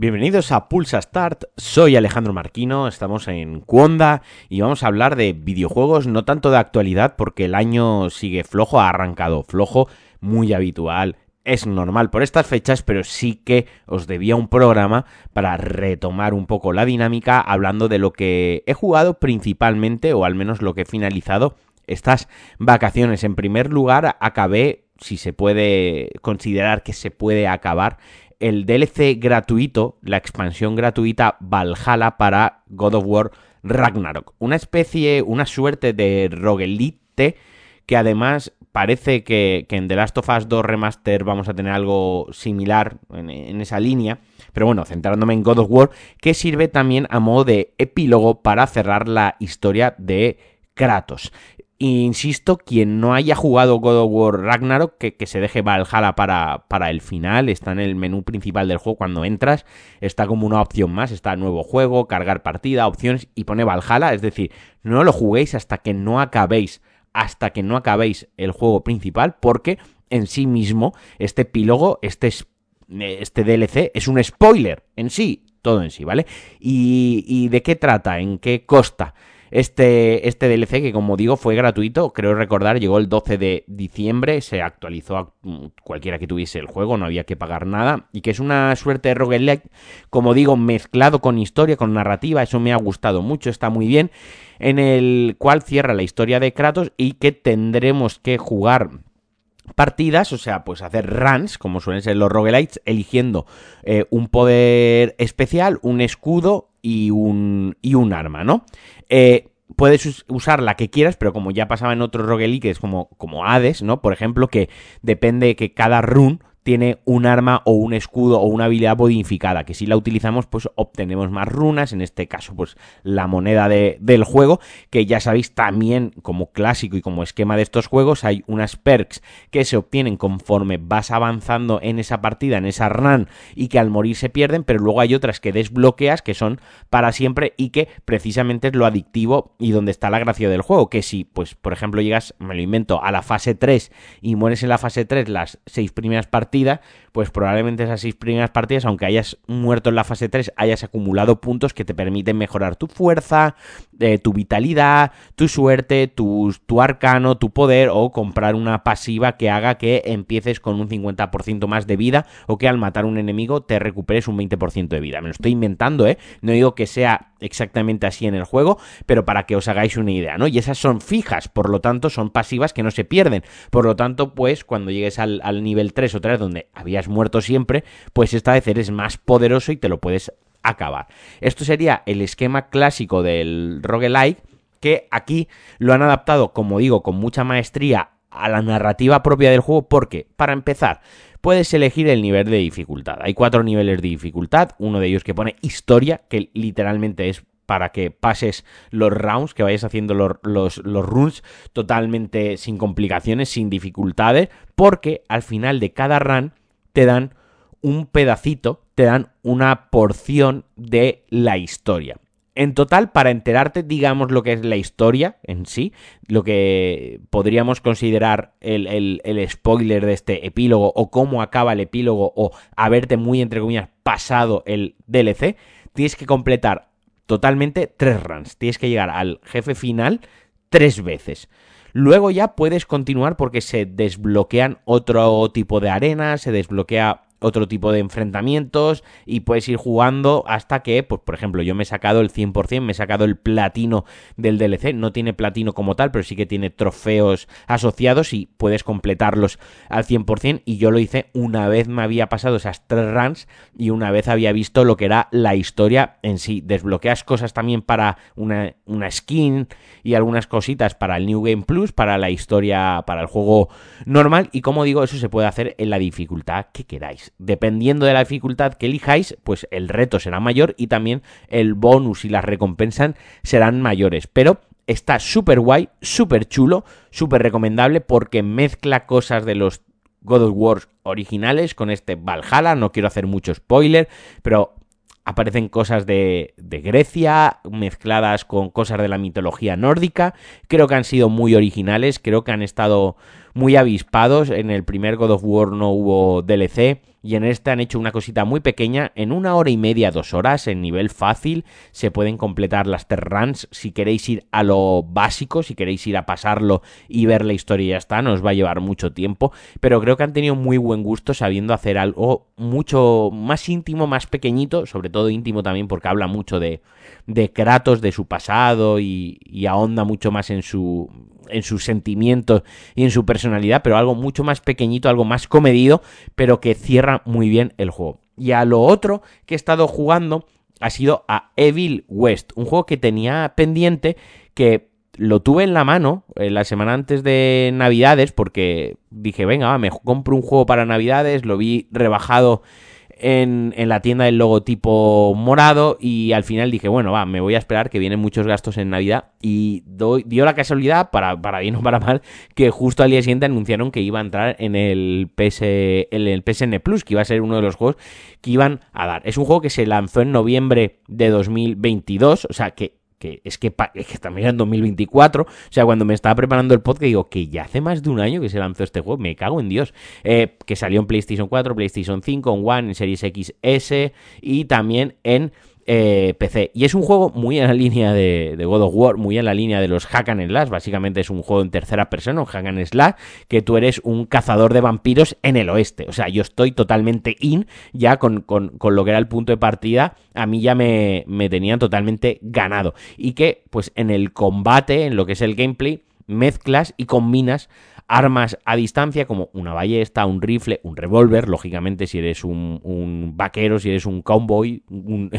Bienvenidos a Pulsa Start, soy Alejandro Marquino, estamos en Cuonda y vamos a hablar de videojuegos, no tanto de actualidad porque el año sigue flojo, ha arrancado flojo, muy habitual, es normal por estas fechas, pero sí que os debía un programa para retomar un poco la dinámica hablando de lo que he jugado principalmente, o al menos lo que he finalizado estas vacaciones. En primer lugar, acabé, si se puede considerar que se puede acabar, el DLC gratuito, la expansión gratuita Valhalla para God of War Ragnarok. Una especie, una suerte de roguelite que además parece que, en The Last of Us 2 Remaster vamos a tener algo similar en, esa línea. Pero bueno, centrándome en God of War, que sirve también a modo de epílogo para cerrar la historia de Kratos. Insisto, quien no haya jugado God of War Ragnarok, que, que, se deje Valhalla para, para el final, está en el menú principal del juego cuando entras, está como una opción más, está nuevo juego, cargar partida, opciones y pone Valhalla, es decir, no lo juguéis hasta que no acabéis, hasta que no acabéis el juego principal, porque en sí mismo este epílogo, este, este DLC es un spoiler en sí, todo en sí, ¿vale? ¿Y, y de qué trata? ¿En qué costa? Este, este DLC que como digo fue gratuito, creo recordar, llegó el 12 de diciembre, se actualizó a cualquiera que tuviese el juego, no había que pagar nada, y que es una suerte de roguelike, como digo, mezclado con historia, con narrativa, eso me ha gustado mucho, está muy bien, en el cual cierra la historia de Kratos y que tendremos que jugar partidas, o sea, pues hacer runs, como suelen ser los roguelites, eligiendo eh, un poder especial, un escudo y un, y un arma, ¿no? Eh, puedes usar la que quieras, pero como ya pasaba en otros roguelites como, como Hades, ¿no? Por ejemplo, que depende que cada run tiene un arma o un escudo o una habilidad bonificada, que si la utilizamos pues obtenemos más runas, en este caso pues la moneda de, del juego, que ya sabéis también como clásico y como esquema de estos juegos hay unas perks que se obtienen conforme vas avanzando en esa partida, en esa run y que al morir se pierden, pero luego hay otras que desbloqueas que son para siempre y que precisamente es lo adictivo y donde está la gracia del juego, que si pues por ejemplo llegas, me lo invento, a la fase 3 y mueres en la fase 3 las seis primeras partidas, pues probablemente esas seis primeras partidas, aunque hayas muerto en la fase 3, hayas acumulado puntos que te permiten mejorar tu fuerza, eh, tu vitalidad, tu suerte, tu, arcano, tu poder o comprar una pasiva que haga que empieces con un 50% más de vida o que al matar un enemigo te recuperes un 20% de vida. Me lo estoy inventando, ¿eh? No digo que sea exactamente así en el juego, pero para que os hagáis una idea, ¿no? Y esas son fijas, por lo tanto son pasivas que no se pierden. Por lo tanto, pues cuando llegues al, nivel 3 o 3 donde habías muerto siempre, pues esta vez eres más poderoso y te lo puedes acabar. Esto sería el esquema clásico del roguelike, que aquí lo han adaptado, como digo, con mucha maestría a la narrativa propia del juego, porque, para empezar, puedes elegir el nivel de dificultad. Hay cuatro niveles de dificultad, uno de ellos que pone historia, que literalmente es para que pases los rounds, que vayas haciendo los, los, runs totalmente sin complicaciones, sin dificultades, porque al final de cada run te dan un pedacito, te dan una porción de la historia. En total, para enterarte, digamos, lo que es la historia en sí, lo que podríamos considerar el, el, spoiler de este epílogo o cómo acaba el epílogo o haberte muy, entre comillas, pasado el DLC, tienes que completar totalmente tres runs. Tienes que llegar al jefe final tres veces. Luego ya puedes continuar porque se desbloquean otro tipo de arenas, se desbloquea otro tipo de enfrentamientos y puedes ir jugando hasta que, pues por ejemplo, yo me he sacado el 100%, me he sacado el platino del DLC, no tiene platino como tal, pero sí que tiene trofeos asociados y puedes completarlos al 100% y yo lo hice una vez me había pasado esas tres runs y una vez había visto lo que era la historia en sí. Desbloqueas cosas también para una, una skin y algunas cositas para el New Game Plus, para la historia, para el juego normal. Y como digo, eso se puede hacer en la dificultad que queráis dependiendo de la dificultad que elijáis, pues el reto será mayor y también el bonus y las recompensas serán mayores. Pero está súper guay, súper chulo, súper recomendable porque mezcla cosas de los God of War originales con este Valhalla. No quiero hacer mucho spoiler, pero aparecen cosas de, de, Grecia mezcladas con cosas de la mitología nórdica. Creo que han sido muy originales, creo que han estado muy avispados. En el primer God of War no hubo DLC y en este han hecho una cosita muy pequeña. En una hora y media, dos horas, en nivel fácil, se pueden completar las terrans. Si queréis ir a lo básico, si queréis ir a pasarlo y ver la historia y ya está, no os va a llevar mucho tiempo. Pero creo que han tenido muy buen gusto sabiendo hacer algo mucho más íntimo, más pequeñito, sobre todo íntimo también porque habla mucho de, de Kratos, de su pasado y, y ahonda mucho más en su en sus sentimientos y en su personalidad, pero algo mucho más pequeñito, algo más comedido, pero que cierra muy bien el juego. Y a lo otro que he estado jugando ha sido a Evil West, un juego que tenía pendiente que lo tuve en la mano eh, la semana antes de Navidades porque dije, venga, me compro un juego para Navidades, lo vi rebajado en, la tienda del logotipo morado y al final dije, bueno, va, me voy a esperar que vienen muchos gastos en Navidad y dio la casualidad, para, para bien o para mal, que justo al día siguiente anunciaron que iba a entrar en el, PS, en el PSN Plus, que iba a ser uno de los juegos que iban a dar. Es un juego que se lanzó en noviembre de 2022, o sea que que es que, es que también en 2024, o sea, cuando me estaba preparando el podcast, digo que ya hace más de un año que se lanzó este juego, me cago en Dios, eh, que salió en PlayStation 4, PlayStation 5, en One, en Series XS y también en eh, PC. Y es un juego muy en la línea de, God of War, muy en la línea de los Hack and Slash. Básicamente es un juego en tercera persona, un Hack and Slash, que tú eres un cazador de vampiros en el oeste. O sea, yo estoy totalmente in ya con, lo que era el punto de partida. A mí ya me, me tenían totalmente ganado. Y que, pues en el combate, en lo que es el gameplay, mezclas y combinas armas a distancia como una ballesta, un rifle, un revólver, lógicamente si eres un, vaquero, si eres un cowboy, un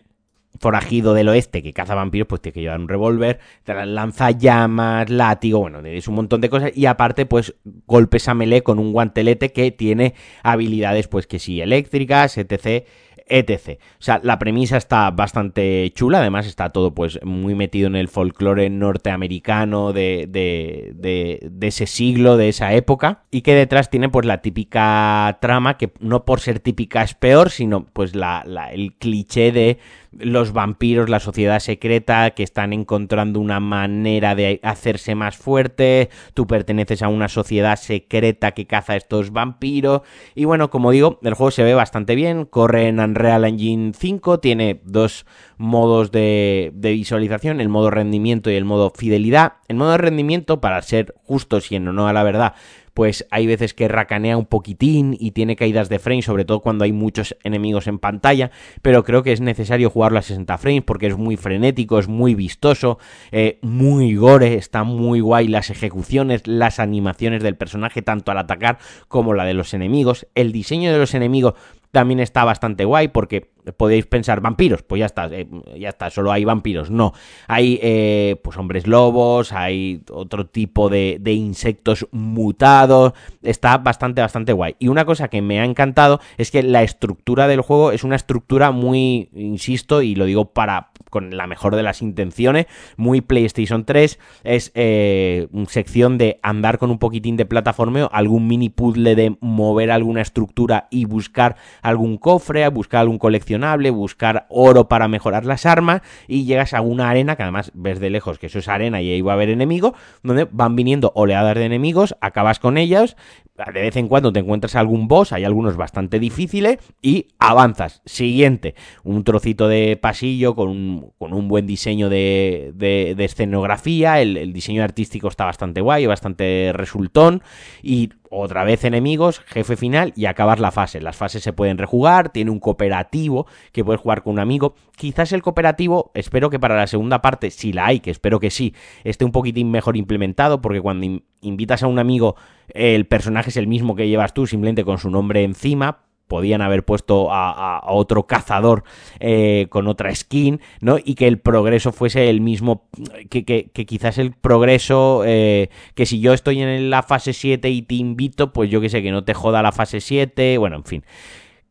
forajido del oeste que caza vampiros, pues tiene que llevar un revólver, lanzallamas, látigo, bueno, es un montón de cosas y aparte pues golpes a melee con un guantelete que tiene habilidades pues que sí, eléctricas, etc etc. O sea, la premisa está bastante chula, además está todo pues muy metido en el folclore norteamericano de, de, de, ese siglo, de esa época, y que detrás tiene pues la típica trama, que no por ser típica es peor, sino pues la, el cliché de los vampiros, la sociedad secreta, que están encontrando una manera de hacerse más fuerte, tú perteneces a una sociedad secreta que caza a estos vampiros, y bueno, como digo, el juego se ve bastante bien, corre en Unreal Engine 5, tiene dos modos de, de visualización, el modo rendimiento y el modo fidelidad. El modo rendimiento, para ser justos y en honor a la verdad, pues hay veces que racanea un poquitín y tiene caídas de frame, sobre todo cuando hay muchos enemigos en pantalla, pero creo que es necesario jugarlo a 60 frames porque es muy frenético, es muy vistoso, eh, muy gore, está muy guay las ejecuciones, las animaciones del personaje, tanto al atacar como la de los enemigos, el diseño de los enemigos también está bastante guay porque podéis pensar vampiros, pues ya está, eh, ya está, solo hay vampiros. No, hay eh, pues hombres lobos, hay otro tipo de, insectos mutados. Está bastante, bastante guay. Y una cosa que me ha encantado es que la estructura del juego es una estructura muy, insisto, y lo digo para con la mejor de las intenciones, muy PlayStation 3. Es eh, sección de andar con un poquitín de plataformeo, algún mini puzzle de mover alguna estructura y buscar algún cofre, buscar algún buscar oro para mejorar las armas y llegas a una arena que además ves de lejos que eso es arena y ahí va a haber enemigo, donde van viniendo oleadas de enemigos, acabas con ellas, de vez en cuando te encuentras algún boss, hay algunos bastante difíciles y avanzas. Siguiente, un trocito de pasillo con un, con un buen diseño de, de, escenografía, el, el, diseño artístico está bastante guay, bastante resultón y otra vez enemigos, jefe final y acabar la fase. Las fases se pueden rejugar, tiene un cooperativo que puedes jugar con un amigo. Quizás el cooperativo, espero que para la segunda parte, si la hay, que espero que sí, esté un poquitín mejor implementado, porque cuando invitas a un amigo, el personaje es el mismo que llevas tú, simplemente con su nombre encima, podían haber puesto a, otro cazador eh, con otra skin, ¿no? Y que el progreso fuese el mismo, que, quizás el progreso, eh, que si yo estoy en la fase 7 y te invito, pues yo que sé, que no te joda la fase 7, bueno, en fin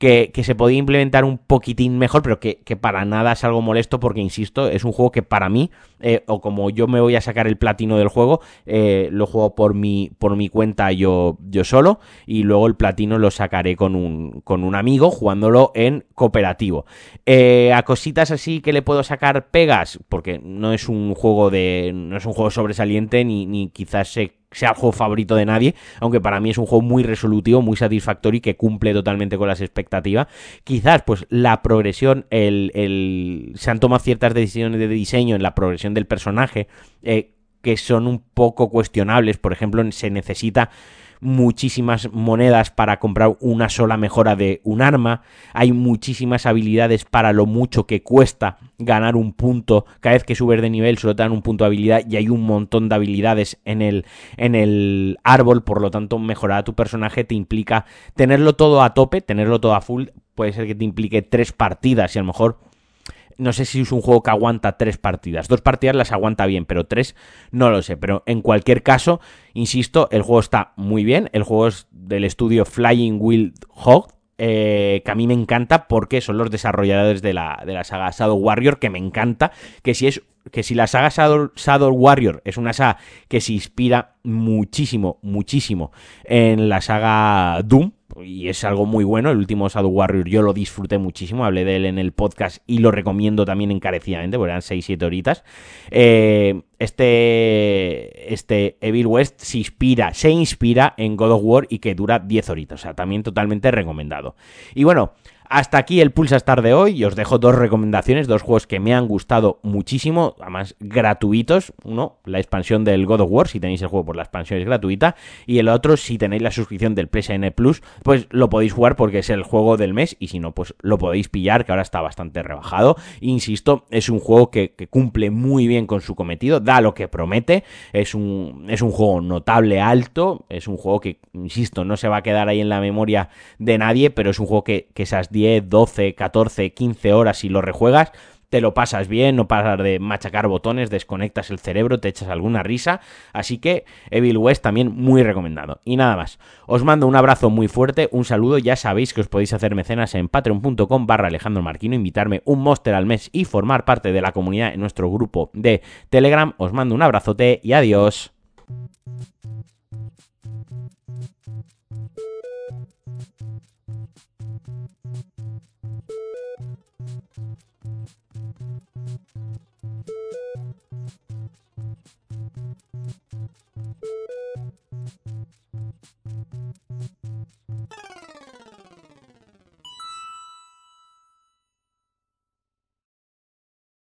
que, se podía implementar un poquitín mejor, pero que, para nada es algo molesto porque, insisto, es un juego que para mí, eh, o como yo me voy a sacar el platino del juego, eh, lo juego por mi, por mi cuenta yo, yo solo y luego el platino lo sacaré con un, con un amigo jugándolo en cooperativo. Eh, a cositas así que le puedo sacar pegas, porque no es un juego de. no es un juego sobresaliente ni, ni quizás se sea el juego favorito de nadie, aunque para mí es un juego muy resolutivo, muy satisfactorio y que cumple totalmente con las expectativas. Quizás, pues, la progresión, el, se han tomado ciertas decisiones de diseño en la progresión del personaje eh, que son un poco cuestionables. Por ejemplo, se necesita muchísimas monedas para comprar una sola mejora de un arma, hay muchísimas habilidades para lo mucho que cuesta ganar un punto, cada vez que subes de nivel solo te dan un punto de habilidad y hay un montón de habilidades en el, en el árbol, por lo tanto mejorar a tu personaje te implica tenerlo todo a tope, tenerlo todo a full, puede ser que te implique tres partidas y a lo mejor no sé si es un juego que aguanta tres partidas. Dos partidas las aguanta bien, pero tres no lo sé. Pero en cualquier caso, insisto, el juego está muy bien. El juego es del estudio Flying Wild Hog. Eh, que a mí me encanta porque son los desarrolladores de la, de la saga Shadow Warrior, que me encanta, que si es que si la saga Shadow, Warrior es una saga que se inspira muchísimo, muchísimo en la saga Doom, y es algo muy bueno. El último Shadow Warrior yo lo disfruté muchísimo, hablé de él en el podcast y lo recomiendo también encarecidamente, porque eran 6-7 horitas. Eh, este, este Evil West se inspira, se inspira en God of War y que dura 10 horitas, o sea, también totalmente recomendado. Y bueno, hasta aquí el Pulsa Star de hoy y os dejo dos recomendaciones, dos juegos que me han gustado muchísimo, además gratuitos. Uno, la expansión del God of War, si tenéis el juego por la expansión es gratuita. Y el otro, si tenéis la suscripción del PSN Plus, pues lo podéis jugar porque es el juego del mes y si no, pues lo podéis pillar, que ahora está bastante rebajado. Insisto, es un juego que, cumple muy bien con su cometido, da lo que promete, es un, es un juego notable, alto, es un juego que, insisto, no se va a quedar ahí en la memoria de nadie, pero es un juego que, que esas 10, 12, 14, 15 horas si lo rejuegas, te lo pasas bien, no pasas de machacar botones, desconectas el cerebro, te echas alguna risa. Así que Evil West también muy recomendado. Y nada más, os mando un abrazo muy fuerte, un saludo, ya sabéis que os podéis hacer mecenas en patreon.com barra Alejandro Marquino, invitarme un monster al mes y formar parte de la comunidad en nuestro grupo de Telegram. Os mando un abrazote y adiós.